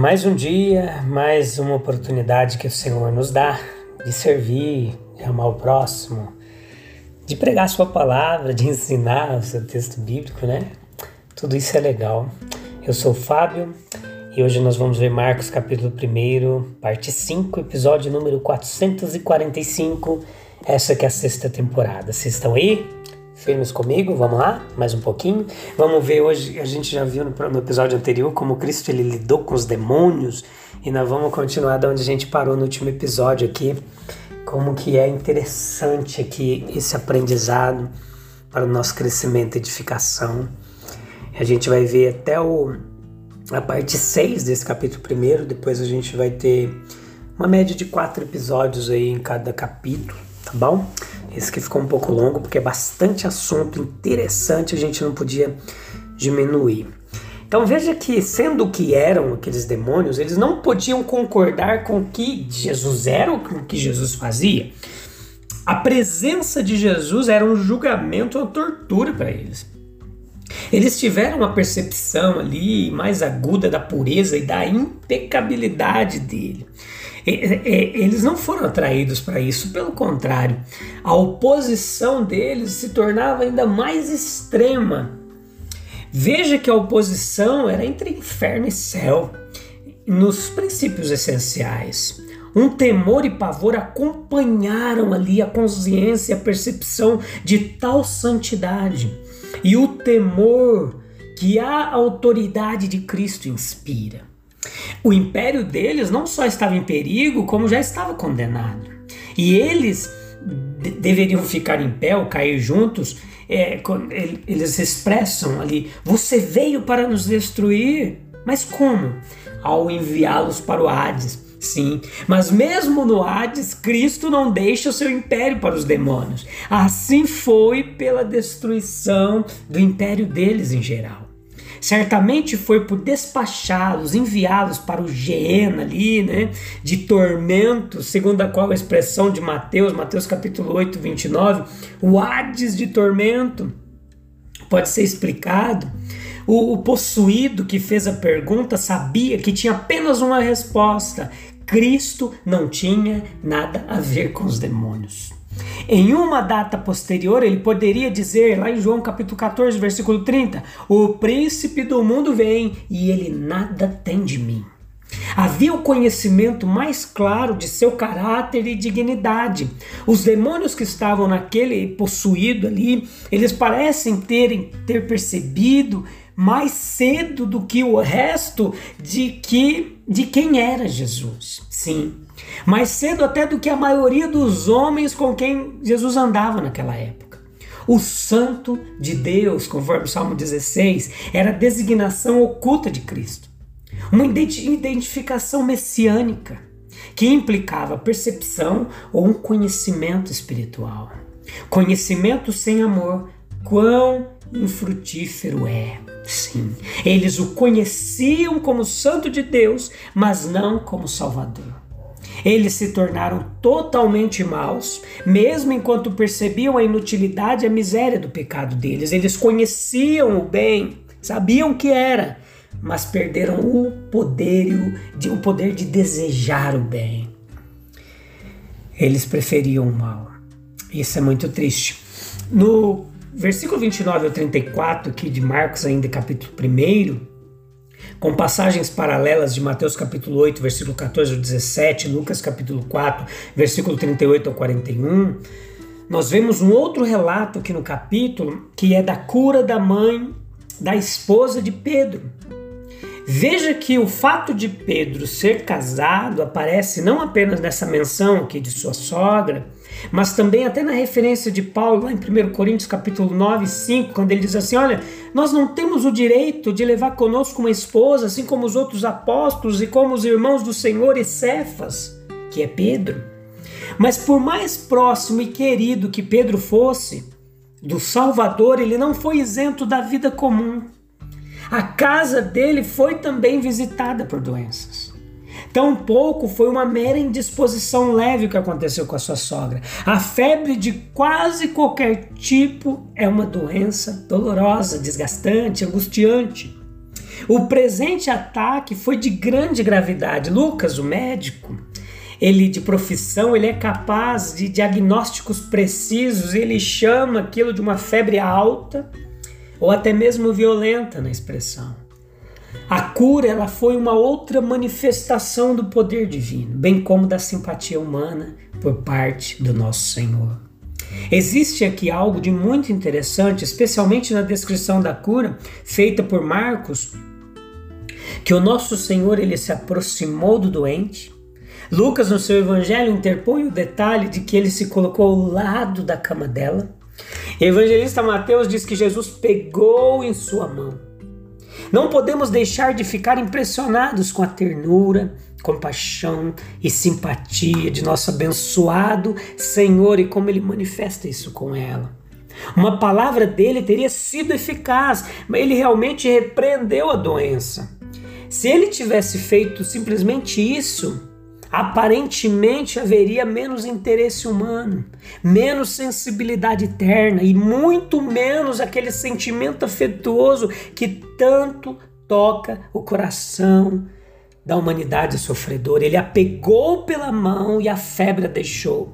Mais um dia, mais uma oportunidade que o Senhor nos dá de servir, de amar o próximo, de pregar sua palavra, de ensinar o seu texto bíblico, né? Tudo isso é legal. Eu sou o Fábio e hoje nós vamos ver Marcos capítulo 1, parte 5, episódio número 445. Essa que é a sexta temporada. Vocês estão aí? Firmes comigo, vamos lá, mais um pouquinho. Vamos ver hoje, a gente já viu no, episódio anterior como Cristo ele lidou com os demônios e nós vamos continuar da onde a gente parou no último episódio aqui, como que é interessante aqui esse aprendizado para o nosso crescimento e edificação. A gente vai ver até o, a parte 6 desse capítulo primeiro, depois a gente vai ter uma média de quatro episódios aí em cada capítulo, tá bom? Esse que ficou um pouco longo porque é bastante assunto interessante, a gente não podia diminuir. Então veja que, sendo o que eram aqueles demônios, eles não podiam concordar com o que Jesus era ou com o que Jesus fazia. A presença de Jesus era um julgamento, uma tortura para eles. Eles tiveram uma percepção ali mais aguda da pureza e da impecabilidade dele. Eles não foram atraídos para isso, pelo contrário, a oposição deles se tornava ainda mais extrema. Veja que a oposição era entre inferno e céu, nos princípios essenciais. Um temor e pavor acompanharam ali a consciência e a percepção de tal santidade. E o temor que a autoridade de Cristo inspira. O império deles não só estava em perigo, como já estava condenado. E eles deveriam ficar em pé ou cair juntos. É, eles expressam ali: Você veio para nos destruir. Mas como? Ao enviá-los para o Hades. Sim, mas mesmo no Hades, Cristo não deixa o seu império para os demônios. Assim foi pela destruição do império deles em geral. Certamente foi por despachá-los, enviá-los para o Geena ali, né, de tormento, segundo a qual a expressão de Mateus, Mateus capítulo 8, 29, o Hades de tormento, pode ser explicado. O, o possuído que fez a pergunta sabia que tinha apenas uma resposta: Cristo não tinha nada a ver com os demônios. Em uma data posterior, ele poderia dizer, lá em João capítulo 14, versículo 30, o príncipe do mundo vem e ele nada tem de mim. Havia o conhecimento mais claro de seu caráter e dignidade. Os demônios que estavam naquele possuído ali, eles parecem terem ter percebido mais cedo do que o resto de que de quem era Jesus. Sim, mais cedo até do que a maioria dos homens com quem Jesus andava naquela época. O santo de Deus, conforme o Salmo 16, era a designação oculta de Cristo. Uma identificação messiânica que implicava percepção ou um conhecimento espiritual. Conhecimento sem amor, quão infrutífero é. Sim, eles o conheciam como Santo de Deus, mas não como Salvador. Eles se tornaram totalmente maus, mesmo enquanto percebiam a inutilidade e a miséria do pecado deles. Eles conheciam o bem, sabiam o que era, mas perderam o poder, o poder de desejar o bem. Eles preferiam o mal. Isso é muito triste. No versículo 29 ao 34, aqui de Marcos, ainda capítulo 1, com passagens paralelas de Mateus capítulo 8, versículo 14 ao 17, Lucas capítulo 4, versículo 38 ao 41, nós vemos um outro relato aqui no capítulo que é da cura da mãe da esposa de Pedro. Veja que o fato de Pedro ser casado aparece não apenas nessa menção aqui de sua sogra, mas também até na referência de Paulo lá em 1 Coríntios capítulo 9, 5, quando ele diz assim: olha, nós não temos o direito de levar conosco uma esposa, assim como os outros apóstolos e como os irmãos do Senhor e Cefas, que é Pedro. Mas por mais próximo e querido que Pedro fosse do Salvador, ele não foi isento da vida comum. A casa dele foi também visitada por doenças. Tampouco foi uma mera indisposição leve que aconteceu com a sua sogra. A febre de quase qualquer tipo é uma doença dolorosa, desgastante, angustiante. O presente ataque foi de grande gravidade. Lucas, o médico, ele de profissão, ele é capaz de diagnósticos precisos, ele chama aquilo de uma febre alta ou até mesmo violenta na expressão. A cura ela foi uma outra manifestação do poder divino, bem como da simpatia humana por parte do nosso Senhor. Existe aqui algo de muito interessante, especialmente na descrição da cura feita por Marcos, que o nosso Senhor ele se aproximou do doente. Lucas no seu evangelho interpõe o detalhe de que ele se colocou ao lado da cama dela. Evangelista Mateus diz que Jesus pegou em sua mão não podemos deixar de ficar impressionados com a ternura, compaixão e simpatia de nosso abençoado Senhor e como ele manifesta isso com ela. Uma palavra dele teria sido eficaz, mas ele realmente repreendeu a doença. Se ele tivesse feito simplesmente isso, aparentemente haveria menos interesse humano, menos sensibilidade eterna e muito menos aquele sentimento afetuoso que tanto toca o coração da humanidade sofredora. Ele a pegou pela mão e a febre a deixou.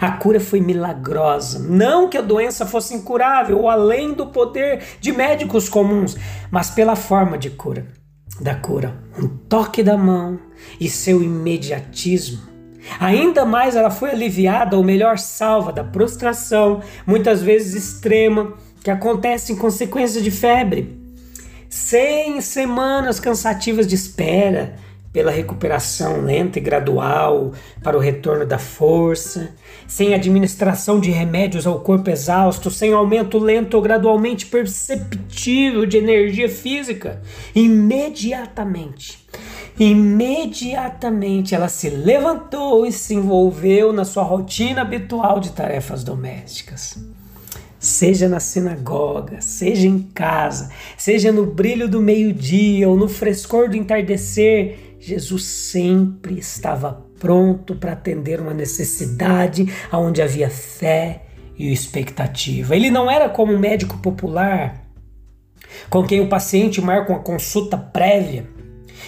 A cura foi milagrosa. Não que a doença fosse incurável ou além do poder de médicos comuns, mas pela forma de cura da cura, um toque da mão e seu imediatismo. Ainda mais ela foi aliviada, ou melhor, salva da prostração, muitas vezes extrema, que acontece em consequência de febre. Sem semanas cansativas de espera, pela recuperação lenta e gradual para o retorno da força, sem administração de remédios ao corpo exausto, sem aumento lento ou gradualmente perceptível de energia física, imediatamente, imediatamente ela se levantou e se envolveu na sua rotina habitual de tarefas domésticas. Seja na sinagoga, seja em casa, seja no brilho do meio-dia ou no frescor do entardecer, Jesus sempre estava pronto para atender uma necessidade onde havia fé e expectativa. Ele não era como um médico popular com quem o paciente marca uma consulta prévia,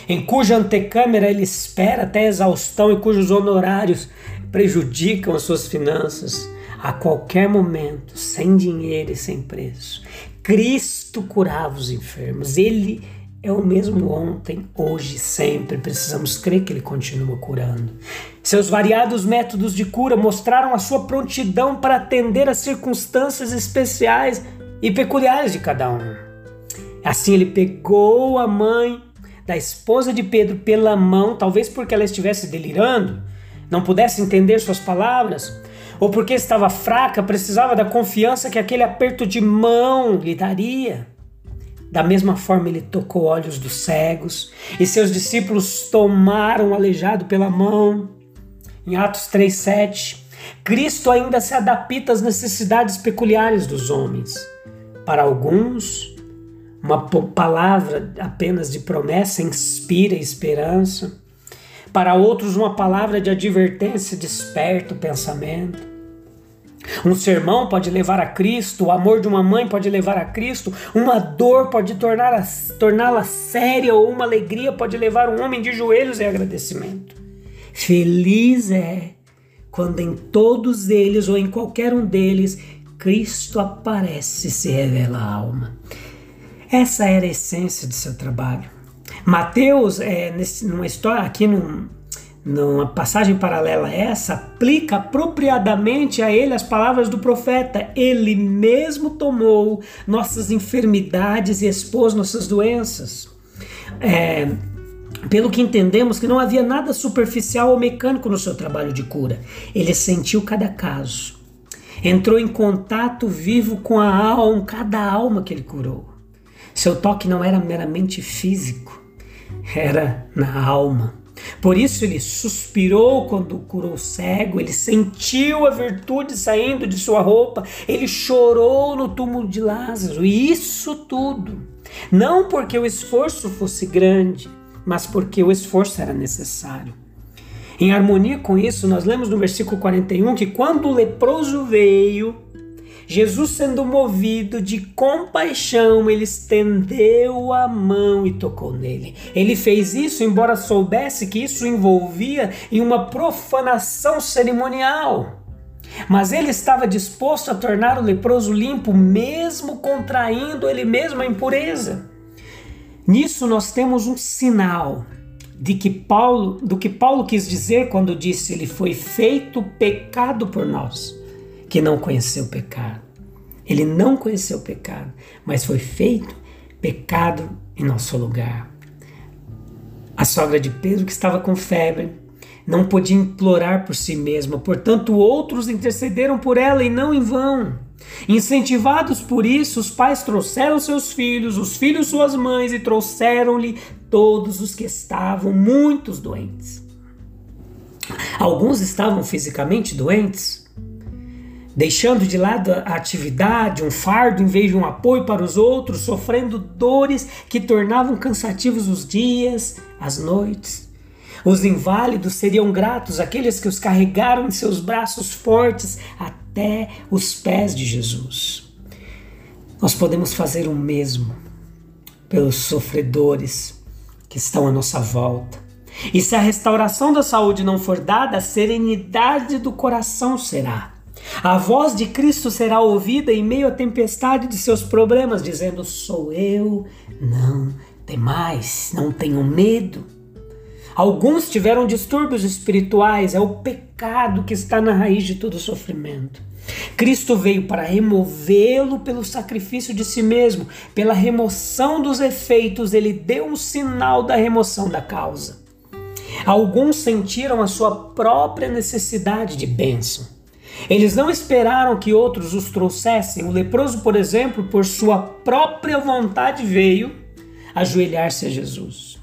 em cuja antecâmara ele espera até exaustão e cujos honorários prejudicam as suas finanças a qualquer momento, sem dinheiro e sem preço. Cristo curava os enfermos, ele é o mesmo ontem, hoje, sempre. Precisamos crer que ele continua curando. Seus variados métodos de cura mostraram a sua prontidão para atender às circunstâncias especiais e peculiares de cada um. Assim, ele pegou a mãe da esposa de Pedro pela mão, talvez porque ela estivesse delirando, não pudesse entender suas palavras, ou porque estava fraca, precisava da confiança que aquele aperto de mão lhe daria. Da mesma forma, ele tocou olhos dos cegos e seus discípulos tomaram o aleijado pela mão. Em Atos 3,7, Cristo ainda se adapta às necessidades peculiares dos homens. Para alguns, uma palavra apenas de promessa inspira esperança. Para outros, uma palavra de advertência desperta o pensamento. Um sermão pode levar a Cristo, o amor de uma mãe pode levar a Cristo, uma dor pode torná-la torná séria ou uma alegria pode levar um homem de joelhos em agradecimento. Feliz é quando em todos eles ou em qualquer um deles Cristo aparece e se revela a alma. Essa era a essência de seu trabalho. Mateus, é, nesse, numa história aqui num, numa passagem paralela a essa, aplica apropriadamente a ele as palavras do profeta. Ele mesmo tomou nossas enfermidades e expôs nossas doenças. é, pelo que entendemos que não havia nada superficial ou mecânico no seu trabalho de cura. Ele sentiu cada caso, entrou em contato vivo com a alma, cada alma que ele curou. Seu toque não era meramente físico, era na alma. Por isso ele suspirou quando curou o cego, ele sentiu a virtude saindo de sua roupa, ele chorou no túmulo de Lázaro. E isso tudo, não porque o esforço fosse grande, mas porque o esforço era necessário. Em harmonia com isso, nós lemos no versículo 41 que quando o leproso veio, Jesus, sendo movido de compaixão, ele estendeu a mão e tocou nele. Ele fez isso, embora soubesse que isso envolvia em uma profanação cerimonial. Mas ele estava disposto a tornar o leproso limpo, mesmo contraindo ele mesmo a impureza. Nisso nós temos um sinal de que Paulo, do que Paulo quis dizer quando disse ele foi feito pecado por nós que não conheceu o pecado. Ele não conheceu o pecado, mas foi feito pecado em nosso lugar. A sogra de Pedro, que estava com febre, não podia implorar por si mesma, portanto, outros intercederam por ela e não em vão. Incentivados por isso, os pais trouxeram seus filhos, os filhos suas mães, e trouxeram-lhe todos os que estavam muitos doentes. Alguns estavam fisicamente doentes, deixando de lado a atividade, um fardo em vez de um apoio para os outros, sofrendo dores que tornavam cansativos os dias, as noites. Os inválidos seriam gratos àqueles que os carregaram em seus braços fortes até os pés de Jesus. Nós podemos fazer o mesmo pelos sofredores que estão à nossa volta. E se a restauração da saúde não for dada, a serenidade do coração será. A voz de Cristo será ouvida em meio à tempestade de seus problemas, dizendo: Sou eu, não temais, não tenham medo. Alguns tiveram distúrbios espirituais, é o pecado que está na raiz de todo sofrimento. Cristo veio para removê-lo pelo sacrifício de si mesmo, pela remoção dos efeitos, ele deu um sinal da remoção da causa. Alguns sentiram a sua própria necessidade de bênção. Eles não esperaram que outros os trouxessem. O leproso, por exemplo, por sua própria vontade veio ajoelhar-se a Jesus,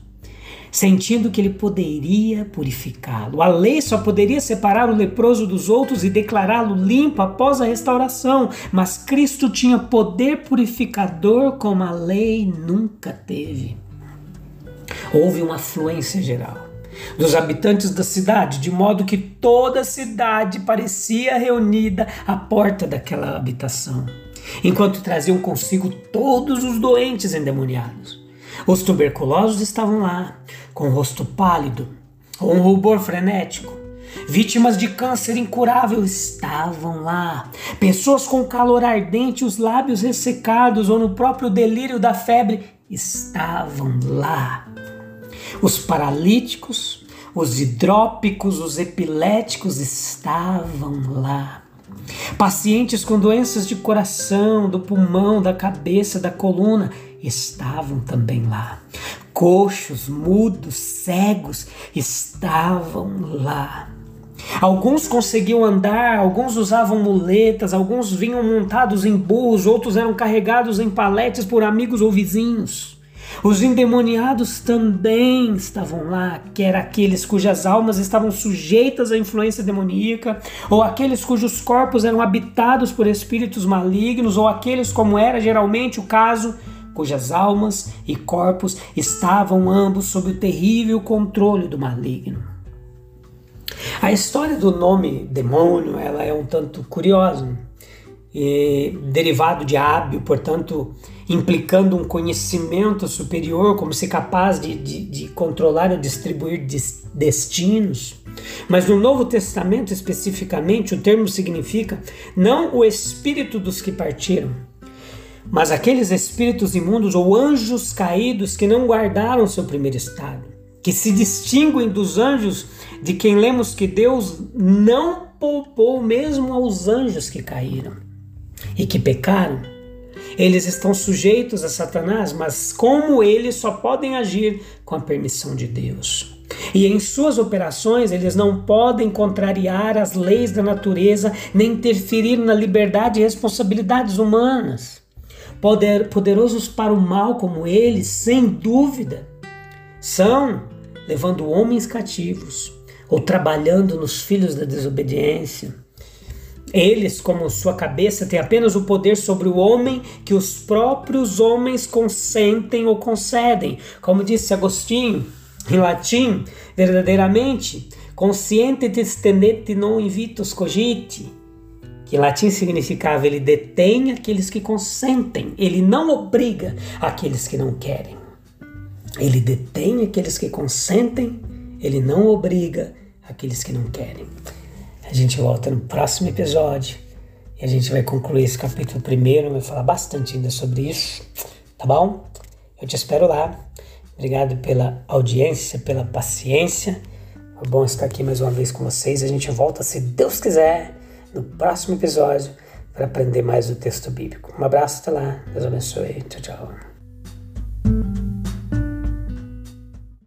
sentindo que ele poderia purificá-lo. A lei só poderia separar o leproso dos outros e declará-lo limpo após a restauração, mas Cristo tinha poder purificador como a lei nunca teve. Houve uma afluência geral dos habitantes da cidade, de modo que toda a cidade parecia reunida à porta daquela habitação, enquanto traziam consigo todos os doentes endemoniados. Os tuberculosos estavam lá, com o rosto pálido, ou um rubor frenético. Vítimas de câncer incurável estavam lá. Pessoas com calor ardente, os lábios ressecados ou no próprio delírio da febre estavam lá. Os paralíticos, os hidrópicos, os epiléticos estavam lá. Pacientes com doenças de coração, do pulmão, da cabeça, da coluna estavam também lá. Coxos, mudos, cegos estavam lá. Alguns conseguiam andar, alguns usavam muletas, alguns vinham montados em burros, outros eram carregados em paletes por amigos ou vizinhos. Os endemoniados também estavam lá, que eram aqueles cujas almas estavam sujeitas à influência demoníaca, ou aqueles cujos corpos eram habitados por espíritos malignos, ou aqueles, como era geralmente o caso, cujas almas e corpos estavam ambos sob o terrível controle do maligno. A história do nome demônio ela é um tanto curiosa, e, derivado de hábil, portanto, implicando um conhecimento superior, como ser capaz de, de, de controlar e distribuir destinos. Mas no Novo Testamento, especificamente, o termo significa não o espírito dos que partiram, mas aqueles espíritos imundos ou anjos caídos que não guardaram seu primeiro estado, que se distinguem dos anjos de quem lemos que Deus não poupou mesmo aos anjos que caíram e que pecaram Eles estão sujeitos a Satanás, mas como eles só podem agir com a permissão de Deus. E em suas operações, eles não podem contrariar as leis da natureza nem interferir na liberdade e responsabilidades humanas. Poder, poderosos para o mal como eles, sem dúvida, são levando homens cativos ou trabalhando nos filhos da desobediência. Eles, como sua cabeça, têm apenas o poder sobre o homem que os próprios homens consentem ou concedem. Como disse Agostinho, em latim, verdadeiramente, consciente tenete non invitus cogite, que em latim significava ele detém aqueles que consentem, ele não obriga aqueles que não querem. Ele detém aqueles que consentem, ele não obriga aqueles que não querem. A gente volta no próximo episódio e a gente vai concluir esse capítulo primeiro, vai falar bastante ainda sobre isso, tá bom? Eu te espero lá. Obrigado pela audiência, pela paciência. Foi bom estar aqui mais uma vez com vocês. A gente volta, se Deus quiser, no próximo episódio para aprender mais do texto bíblico. Um abraço, até lá. Deus abençoe. Tchau, tchau.